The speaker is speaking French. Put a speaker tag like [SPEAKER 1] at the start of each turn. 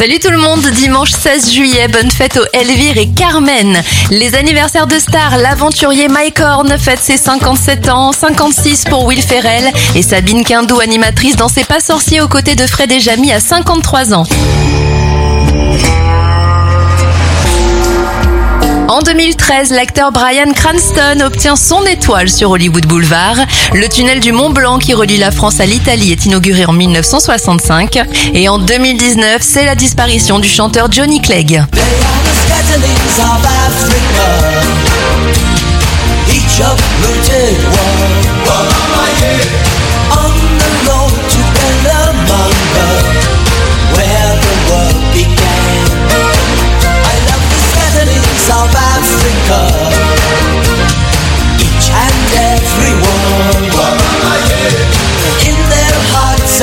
[SPEAKER 1] Salut tout le monde, dimanche 16 juillet, bonne fête aux Elvire et Carmen. Les anniversaires de stars, l'aventurier Mike Horn fête ses 57 ans, 56 pour Will Ferrell et Sabine Quindou, animatrice dans C'est pas sorcier aux côtés de Fred et Jamy à 53 ans. En 2013, l'acteur Brian Cranston obtient son étoile sur Hollywood Boulevard. Le tunnel du Mont Blanc qui relie la France à l'Italie est inauguré en 1965. Et en 2019, c'est la disparition du chanteur Johnny Clegg.
[SPEAKER 2] Each and every one. In their hearts